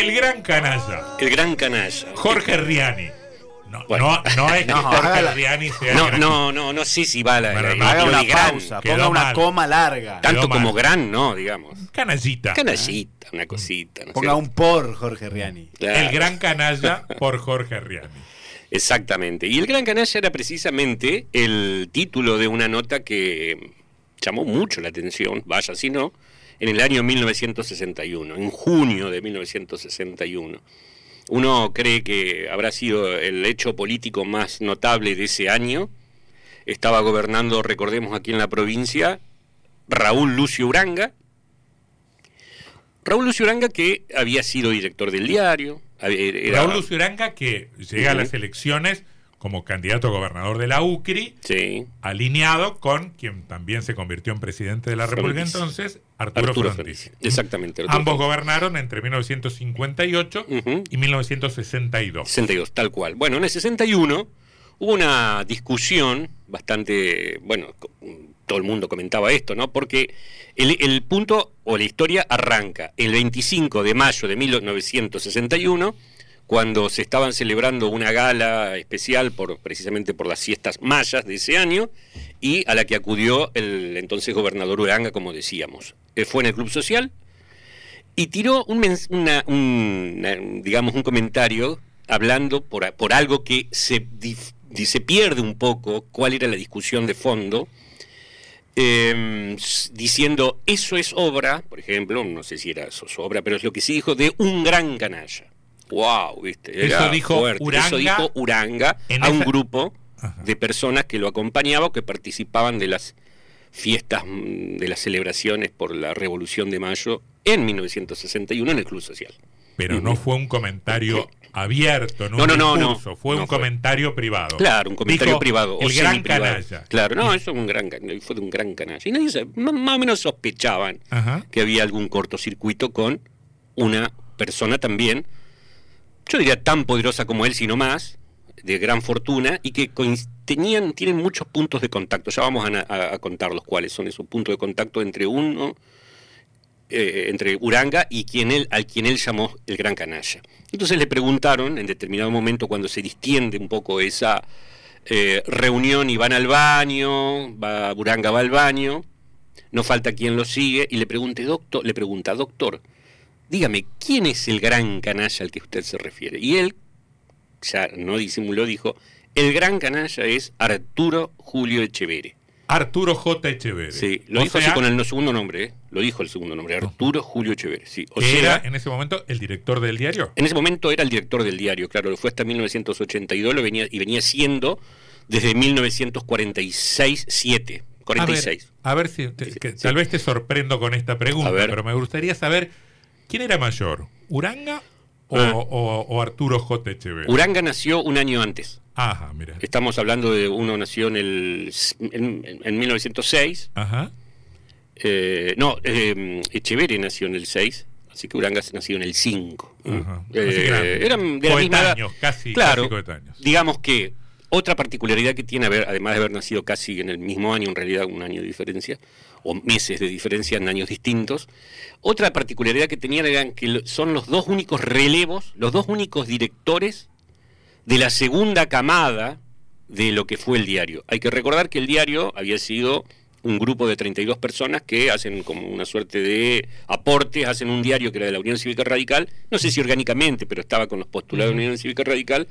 El gran canalla. El gran canalla. Jorge Riani. No, Bueno. no, no es que No, Jorge hágala. Riani sea No, gran. no, no, no sé si va la, Bueno, la- no, la- Haga una gran. pausa, Quedó ponga una mal. coma larga. Tanto como gran, no, digamos. Canallita. Canallita, una cosita. ¿no Ponga un por Jorge Riani. Claro. El gran canalla por Jorge Riani. Exactamente. Y el Gran Canalla era precisamente el título de una nota que llamó mucho la atención, vaya si no, en el año 1961, en junio de 1961. Uno cree que habrá sido el hecho político más notable de ese año. Estaba gobernando, recordemos aquí en la provincia, Raúl Lucio Uranga. Raúl Lucio Uranga que había sido director del diario. era- Raúl Lucio Uranga, que llega a las elecciones como candidato a gobernador de la UCRI, Sí. alineado con quien también se convirtió en presidente de la República entonces, Arturo, Arturo Frondizi. Frondizi. Exactamente. Arturo Ambos Frondizi. gobernaron entre 1958 Ujú. y 1962. 62, tal cual. Bueno, en el 61 hubo una discusión bastante, bueno, todo el mundo comentaba esto, ¿no? Porque el, el punto o la historia arranca el 25 de mayo de 1961, cuando se estaban celebrando una gala especial por precisamente por las fiestas mayas de ese año y a la que acudió el entonces gobernador Uranga, como decíamos. Eh, Fue en el Club Social, y tiró un, una- un- una- digamos un comentario hablando por, por algo que se, se pierde un poco cuál era la discusión de fondo s- diciendo eso es obra por ejemplo no sé si era eso su obra pero es lo que sí dijo de un gran canalla wow viste Eso dijo eso Uranga dijo Uranga en a un esa- grupo Ajá. de personas que lo acompañaban o que participaban de las fiestas mm, de las celebraciones por la Revolución de Mayo en 1961 en el Club Social. Pero no fue un comentario abierto, no, No, un no, fue No un fue. comentario privado. Claro, un comentario Dijo, privado. El gran canalla. Claro, no, eso es un gran, fue de un gran canalla. Y nadie se- más o menos sospechaban Ajá. que había algún cortocircuito con una persona también, yo diría tan poderosa como él, sino más, de gran fortuna y que tenían, tienen muchos puntos de contacto. Ya vamos a, a- a contar los cuáles son esos puntos de contacto entre uno, eh, entre Uranga y quien él, al quien él llamó el gran canalla. Entonces le preguntaron, en determinado momento, cuando se distiende un poco esa eh, reunión y van al baño, va, Uranga va al baño, no falta quien lo sigue, y le, pregunte, doctor, le pregunta, doctor, dígame, ¿quién es el gran canalla al que usted se refiere? Y él, ya no disimuló, dijo, el gran canalla es Arturo Julio Echevere. Arturo J. Echeverri. Sí, lo O dijo sea, así con el segundo nombre, ¿eh? lo dijo el segundo nombre, Arturo Julio Echevere. Sí. O sea, era en ese momento el director del diario. en ese momento era el director del diario, claro, lo fue hasta 1982 lo venía, y venía siendo desde 1946-7. 46. A ver, a ver si te- Sí, que sí. tal vez te sorprendo con esta pregunta, pero me gustaría saber quién era mayor, Uranga o, Ah. o- o Arturo J. Echeverri. Uranga nació un año antes. Ajá, mira. Estamos hablando de uno nació en el en, en 1906. Ajá. eh, no, eh, Echeverre nació en el 6, así que Uranga nació en el 5. Ajá. Eh, eran de la misma casi, Claro, casi digamos que otra particularidad que tiene, además de haber nacido casi en el mismo año, en realidad un año de diferencia, o meses de diferencia en años distintos, otra particularidad que tenían eran que son los dos únicos relevos, los dos únicos directores de la segunda camada de lo que fue el diario. Hay que recordar que el diario había sido un grupo de 32 personas que hacen como una suerte de aportes, hacen un diario que era de la Unión Cívica Radical, no sé si orgánicamente, pero estaba con los postulados de la Unión Cívica Radical,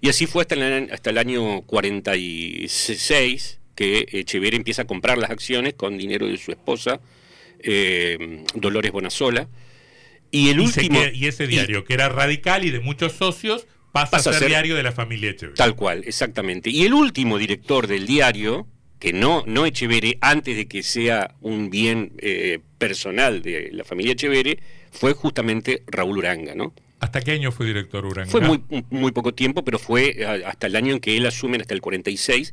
y así fue hasta el, hasta el año 46 que Echeverría empieza a comprar las acciones con dinero de su esposa, eh, Dolores Bonasola, y el Y, último... queda- y ese diario, que era radical y de muchos socios, pasa, Pasa a a ser diario de la familia Echeverri. Tal cual, exactamente. Y el último director del diario, que no, no Echeverre, antes de que sea un bien eh, personal de la familia Echeverre, fue justamente Raúl Uranga, ¿no? ¿Hasta qué año fue director Uranga? Fue muy, muy poco tiempo, pero fue hasta el año en que él asume, hasta el 46,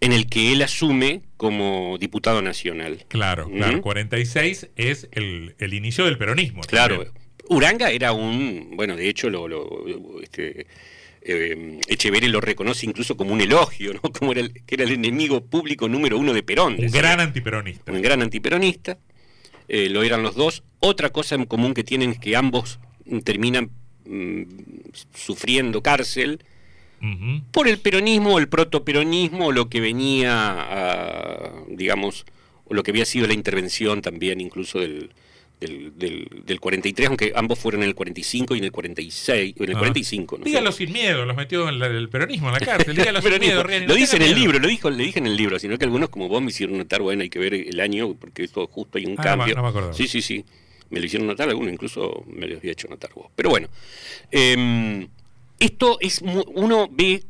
en el que él asume como diputado nacional. Claro, claro. 46 es el, el inicio del peronismo. Claro, también. Uranga era un, bueno, de hecho lo, lo- este, eh, lo reconoce incluso como un elogio, ¿no? Como era el, que era el enemigo público número uno de Perón. Un gran antiperonista. un gran antiperonista, eh, lo eran los dos. Otra cosa en común que tienen es que ambos termina mm, sufriendo cárcel Por el peronismo, el protoperonismo, lo que venía, a, digamos, o lo que había sido la intervención también incluso del, del, del- del 43, aunque ambos fueron en el 45 y en el 46, o en el Ah. 45. ¿no? Dígalo sin miedo, los metió en la- el peronismo en la cárcel. Dígalo sin miedo, Lo no dice en el libro, lo dijo, le dije en el libro, sino que algunos como vos me hicieron notar, bueno, hay que ver el año, porque esto justo hay un Ah, cambio. no me. Sí, sí, sí. Me lo hicieron notar, algunos incluso me lo había hecho notar vos. Pero bueno, em, esto es, uno ve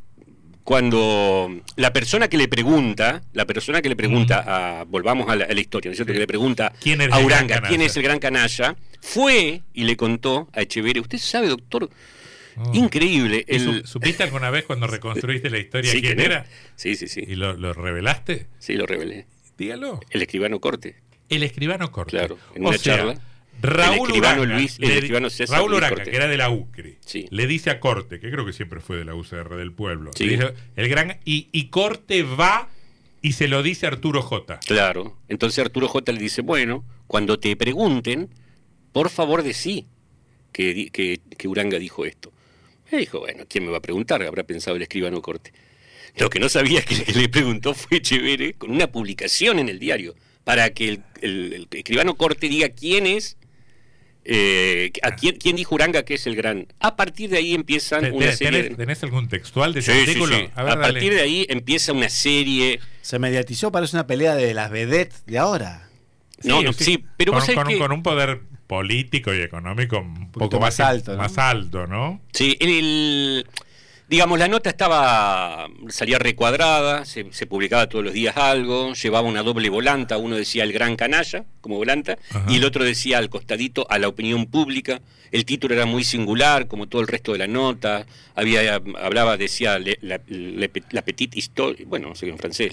cuando la persona que le pregunta, la persona que le pregunta a, volvamos a la, a la historia, ¿no es cierto? Que le pregunta ¿Quién a Uranga, ¿quién es el gran canalla? Fue y le contó a Echeverría, usted sabe, doctor, Oh. increíble, ¿Y su- el, ¿Supiste alguna vez cuando reconstruiste la historia Sí, quién no. era? Sí, sí, sí. ¿Y lo, lo revelaste? Sí, lo revelé. Dígalo. El escribano Corte. El escribano Corte. Claro, en o una sea, charla. Raúl Uranga, Luis- le Raúl que era de la UCRI, Sí. le dice a Corte, que creo que siempre fue de la UCR del pueblo, Sí. le dice, el gran y, y Corte va y se lo dice a Arturo J. Claro. Entonces Arturo J le dice, bueno, cuando te pregunten, por favor decí que, que, que Uranga dijo esto. Y dijo, bueno, ¿quién me va a preguntar? Habrá pensado el escribano Corte. Lo que no sabía que, que le preguntó fue Chévere con una publicación en el diario, para que el, el- el escribano Corte diga quién es, eh, a quién, quién dijo Uranga que es el gran. A partir de ahí empiezan Te- una te- serie... ¿Tenés, tenés algún textual de Sí, ese sí, artículo? sí. A ver, A partir de ahí empieza una serie Se mediatizó, parece una pelea de las vedettes de ahora. No, no, sí, pero con, vos sabés con un- que- con un poder político y económico un poco más, más alto, ¿no? más alto, ¿no? Sí, el, digamos, la nota estaba, salía recuadrada, se, se publicaba todos los días algo, llevaba una doble volanta, uno decía el gran canalla como volanta, Ajá. y el otro decía al costadito a la opinión pública. El título era muy singular, como todo el resto de la nota, había, hablaba, decía le- la, le- la petite histoire, bueno, no sé qué en francés,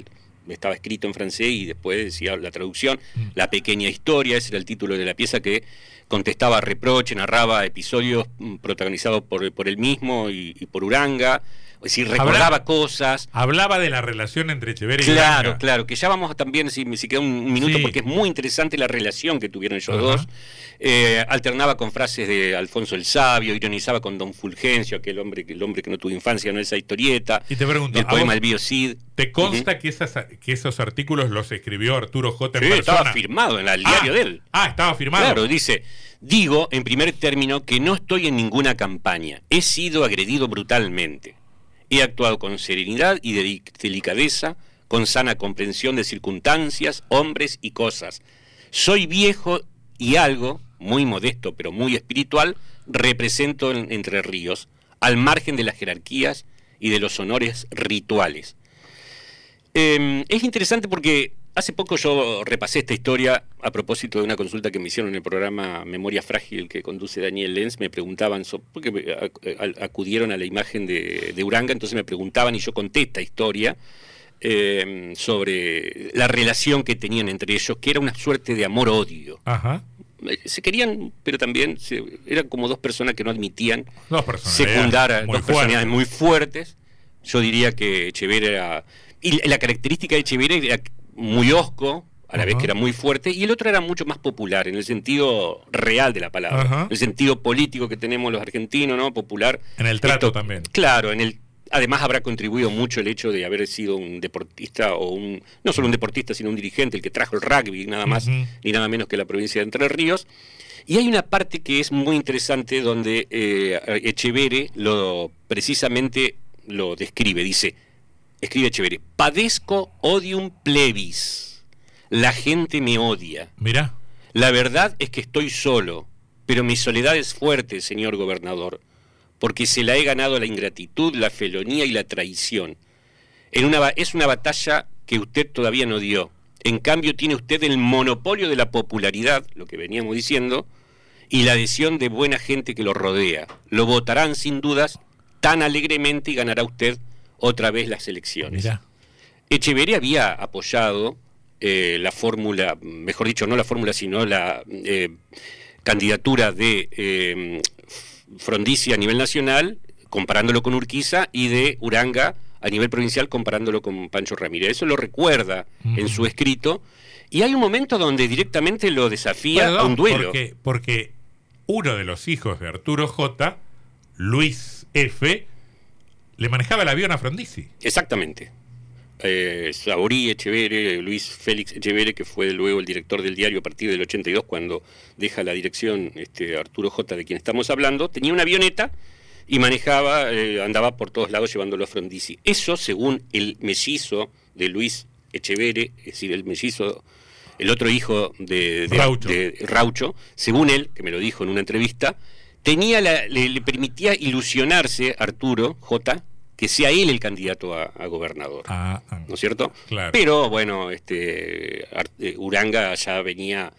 estaba escrito en francés y después decía la traducción, Mm. La pequeña historia, ese era el título de la pieza que contestaba reproche, narraba episodios mm, protagonizados por, por él mismo y, y por Uranga, es decir, recordaba Habrá- cosas. Hablaba de la relación entre Echeverría y Claro, Uranga. claro, que ya vamos a también, si, si queda un, minuto, Sí. porque es muy interesante la relación que tuvieron ellos dos. Eh, alternaba con frases de Alfonso el Sabio, ironizaba con Don Fulgencio, aquel hombre, el hombre que no tuvo infancia, no esa historieta, Y te pregunto, del ¿a poema El Bío Cid. ¿te consta que, esas, que esos artículos los escribió Arturo J. en Sí, persona? estaba firmado en el Ah, diario de él. Ah, estaba firmado. Claro, dice, digo en primer término que no estoy en ninguna campaña. He sido agredido brutalmente. He actuado con serenidad y deli- delicadeza, con sana comprensión de circunstancias, hombres y cosas. Soy viejo y algo, muy modesto pero muy espiritual, represento en Entre Ríos, al margen de las jerarquías y de los honores rituales. Eh, es interesante porque hace poco yo repasé esta historia a propósito de una consulta que me hicieron en el programa Memoria Frágil que conduce Daniel Lenz. Me preguntaban, porque ac- al- acudieron a la imagen de, de Uranga, entonces me preguntaban y yo conté esta historia eh, sobre la relación que tenían entre ellos, que era una suerte de amor-odio. Ajá. Eh, Se querían, pero también se- eran como dos personas que no admitían Dos secundar a muy dos fuertes. personalidades muy fuertes. Yo diría que Echeverría era. Y la característica de Echeverría era muy osco, a la vez que era muy fuerte, y el otro era mucho más popular, en el sentido real de la palabra, en el sentido político que tenemos los argentinos, ¿no? Popular. En el trato Esto- también. Claro, en el. Además habrá contribuido mucho el hecho de haber sido un deportista o un no solo un deportista sino un dirigente el que trajo el rugby nada más Ujú. ni nada menos que la provincia de Entre Ríos y hay una parte que es muy interesante donde eh, Echevere lo precisamente lo describe. Dice, escribe Echevere, padezco odium plebis. La gente me odia. Mirá. La verdad es que estoy solo, pero mi soledad es fuerte, señor gobernador, porque se la he ganado la ingratitud, la felonía y la traición. En una, es una batalla que usted todavía no dio. En cambio, tiene usted el monopolio de la popularidad, lo que veníamos diciendo, y la adhesión de buena gente que lo rodea. Lo votarán sin dudas tan alegremente y ganará usted otra vez las elecciones. Mirá. Echeverría había apoyado eh, la fórmula, mejor dicho, no la fórmula, sino la eh, candidatura de eh, Frondizi a nivel nacional, comparándolo con Urquiza, y de Uranga a nivel provincial, comparándolo con Pancho Ramírez. Eso lo recuerda en su escrito. Y hay un momento donde directamente lo desafía Perdón, a un duelo. Porque, porque uno de los hijos de Arturo J, Luis F, le manejaba el avión a Frondizi. Exactamente. Eh, Saurí Echeverre, Luis Félix Echeverre, que fue luego el director del diario a partir del 82, cuando deja la dirección este, Arturo J, de quien estamos hablando, tenía una avioneta y manejaba, eh, andaba por todos lados llevándolo a Frondizi. Eso, según el mellizo de Luis Echeverre, es decir, el mellizo, el otro hijo de, de- Raucho. de Raucho, según él, que me lo dijo en una entrevista, tenía la- le, le permitía ilusionarse Arturo J que sea él el candidato a, a gobernador. Ah, ah. ¿no es cierto? Claro. Pero bueno, este eh, Uranga ya venía,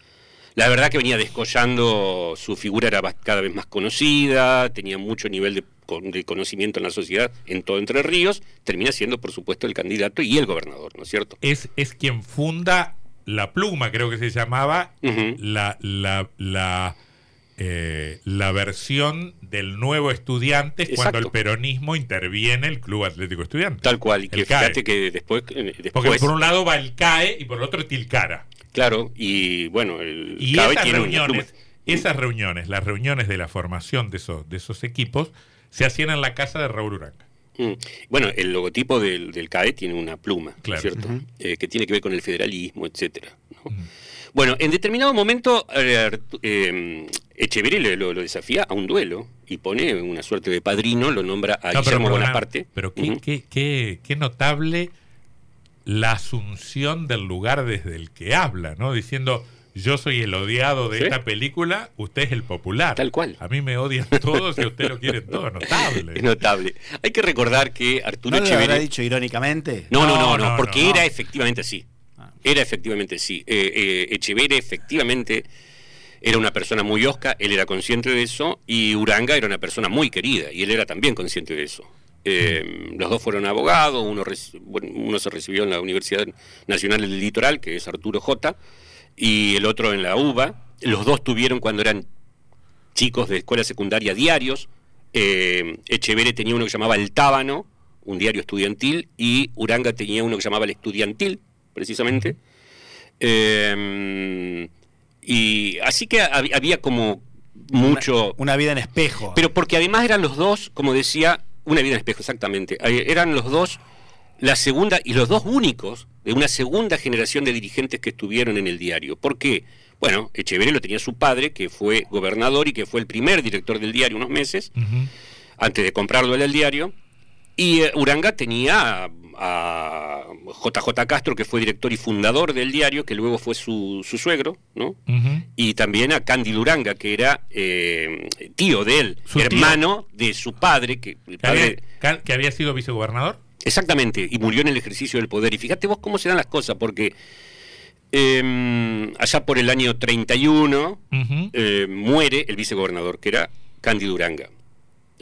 la verdad que venía descollando, su figura era cada vez más conocida, tenía mucho nivel de, con- de conocimiento en la sociedad en todo Entre Ríos, termina siendo por supuesto el candidato y el gobernador, ¿no es cierto? Es, es quien funda La Pluma, creo que se llamaba, la, la, eh, la versión del nuevo Estudiantes cuando el peronismo interviene el Club Atlético Estudiante. Tal cual, y que El CAE. fíjate que después, eh, Porque por un lado va el CAE y por el otro Tilcara. claro, y bueno, el Y CABE esas tiene reuniones, esas reuniones, las reuniones de la formación de esos, de esos equipos, se hacían en la casa de Raúl Uranga. Mm. Bueno, el logotipo del, del CAE tiene una pluma, ¿no es Claro. ¿cierto? Eh, que tiene que ver con el federalismo, etcétera. ¿no? Mm. Bueno, en determinado momento eh, eh, Echeverri lo, lo- lo desafía a un duelo y pone una suerte de padrino, lo nombra a No, pero, Guillermo perdona, Bonaparte. pero qué, qué- qué- qué notable la asunción del lugar desde el que habla, ¿no? Diciendo, yo soy el odiado de Sí. esta película, usted es el popular. Tal cual. A mí me odian todos y a usted lo quieren todos. Notable. Es notable. Hay que recordar que Arturo ¿No lo habrá dicho irónicamente? No, no, no, No, no, no, porque no. era efectivamente así. Era efectivamente así. Eh, eh, Echeverri efectivamente era una persona muy osca, él era consciente de eso, y Uranga era una persona muy querida, y él era también consciente de eso. Eh, los dos fueron abogados, uno se recibió en la Universidad Nacional del Litoral, que es Arturo J, y el otro en la UBA. Los dos tuvieron cuando eran chicos de escuela secundaria diarios. Eh, Echeverre tenía uno que llamaba El Tábano, un diario estudiantil, y Uranga tenía uno que llamaba El Estudiantil, precisamente. Eh, y así que hab- había como mucho... Una vida en espejo. Pero porque además eran los dos, como decía, una vida en espejo, exactamente. Eran los dos, la segunda, y los dos únicos de una segunda generación de dirigentes que estuvieron en el diario. ¿Por qué? Bueno, Echeverría lo tenía su padre, que fue gobernador y que fue el primer director del diario unos meses, antes de comprarlo él el diario. Y eh, Uranga tenía a, JJ Castro, que fue director y fundador del diario, que luego fue su, su suegro, ¿no? Y también a Cándido Uranga, que era eh, tío de él, tío. hermano de su padre, que el Que había, padre, que había sido vicegobernador. exactamente, y murió en el ejercicio del poder. Y fíjate vos cómo se dan las cosas, porque eh, allá por el año 31 Ujú. eh, muere el vicegobernador, que era Cándido Uranga.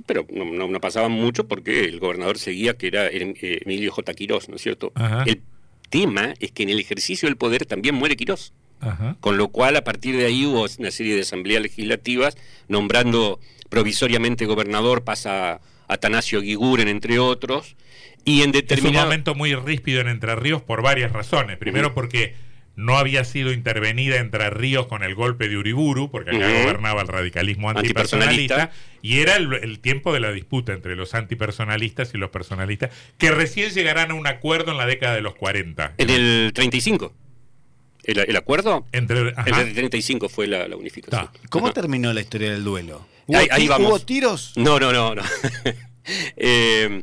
Pero no, no- no pasaba mucho porque el gobernador seguía, que era eh, Emilio J. Quirós, ¿no es cierto? Ajá. El tema es que en el ejercicio del poder también muere Quirós. Ajá. Con lo cual, a partir de ahí hubo una serie de asambleas legislativas, nombrando provisoriamente gobernador, pasa Atanasio Guiguren, entre otros, y en Es un determinado... momento muy ríspido en Entre Ríos por varias razones. Primero porque no había sido intervenida Entre Ríos con el golpe de Uriburu, porque acá gobernaba el radicalismo antipersonalista, Antipersonalista. y era el, el tiempo de la disputa entre los antipersonalistas y los personalistas, que recién llegarán a un acuerdo en la década de los 40. En el 35. ¿El, el acuerdo? Entre, ajá. El 35 fue la, la unificación. Ta. ¿Cómo Ajá. terminó la historia del duelo? ¿Hubo, Ahí- ahí vamos. ¿Hubo tiros? No, no, no, no. Eh,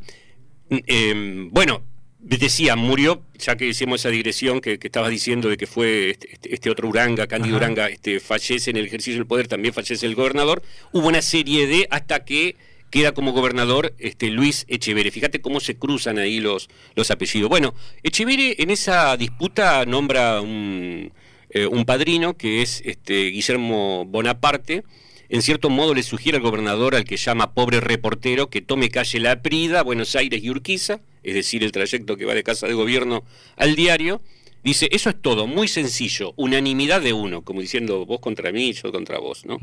eh, bueno, decía, murió, ya que hicimos esa digresión que, que estabas diciendo de que fue este, este- este otro Uranga, Cándido Ajá. Uranga, este, fallece en el ejercicio del poder, también fallece el gobernador. Hubo una serie de, hasta que queda como gobernador este, Luis Echeverre. Fíjate cómo se cruzan ahí los, los apellidos. Bueno, Echeverre en esa disputa nombra un, eh, un padrino que es este, Guillermo Bonaparte. En cierto modo le sugiere al gobernador al que llama pobre reportero que tome calle La Prida, Buenos Aires y Urquiza, es decir, el trayecto que va de casa de gobierno al diario. Dice, eso es todo, muy sencillo, unanimidad de uno, como diciendo vos contra mí, yo contra vos, ¿no?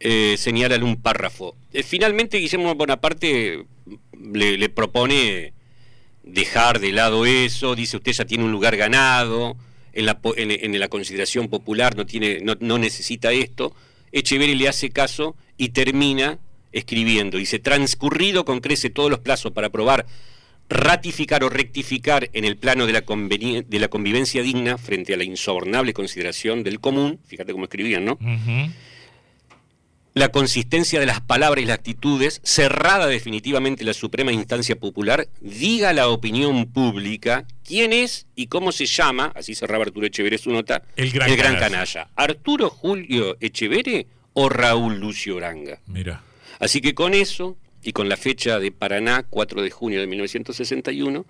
Eh, señalan un párrafo. Eh, finalmente Guillermo Bonaparte le, le propone dejar de lado eso, dice usted ya tiene un lugar ganado, en la, po- en, en la consideración popular no, tiene, no, no necesita esto, Echeverri le hace caso y termina escribiendo. Dice, transcurrido con crece todos los plazos para aprobar, ratificar o rectificar en el plano de la, de la convivencia digna frente a la insobornable consideración del común, fíjate cómo escribían, ¿no? La consistencia de las palabras y las actitudes, cerrada definitivamente la suprema instancia popular, diga la opinión pública quién es y cómo se llama, así cerraba Arturo Echeverre su nota, el gran, canalla. Arturo Julio Echeverre o Raúl Lucio Oranga. Mira. Así que con eso, y con la fecha de Paraná, 4 de junio de 1961,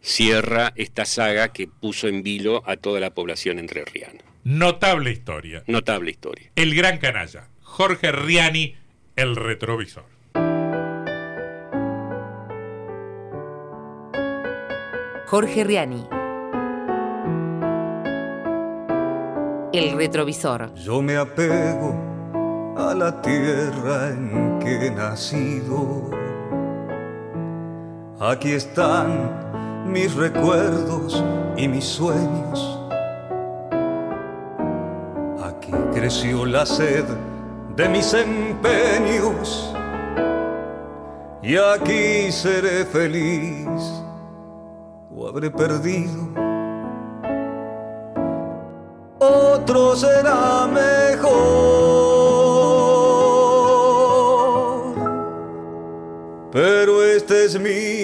cierra esta saga que puso en vilo a toda la población entrerriana. Notable historia. Notable historia. El gran canalla, Jorge Riani, el retrovisor. Jorge Riani. El retrovisor. Yo me apego a la tierra en que he nacido. Aquí están mis recuerdos y mis sueños. Aquí creció la sed de mis empeños. Y aquí seré feliz o habré perdido. Otro será mejor. Pero este es mi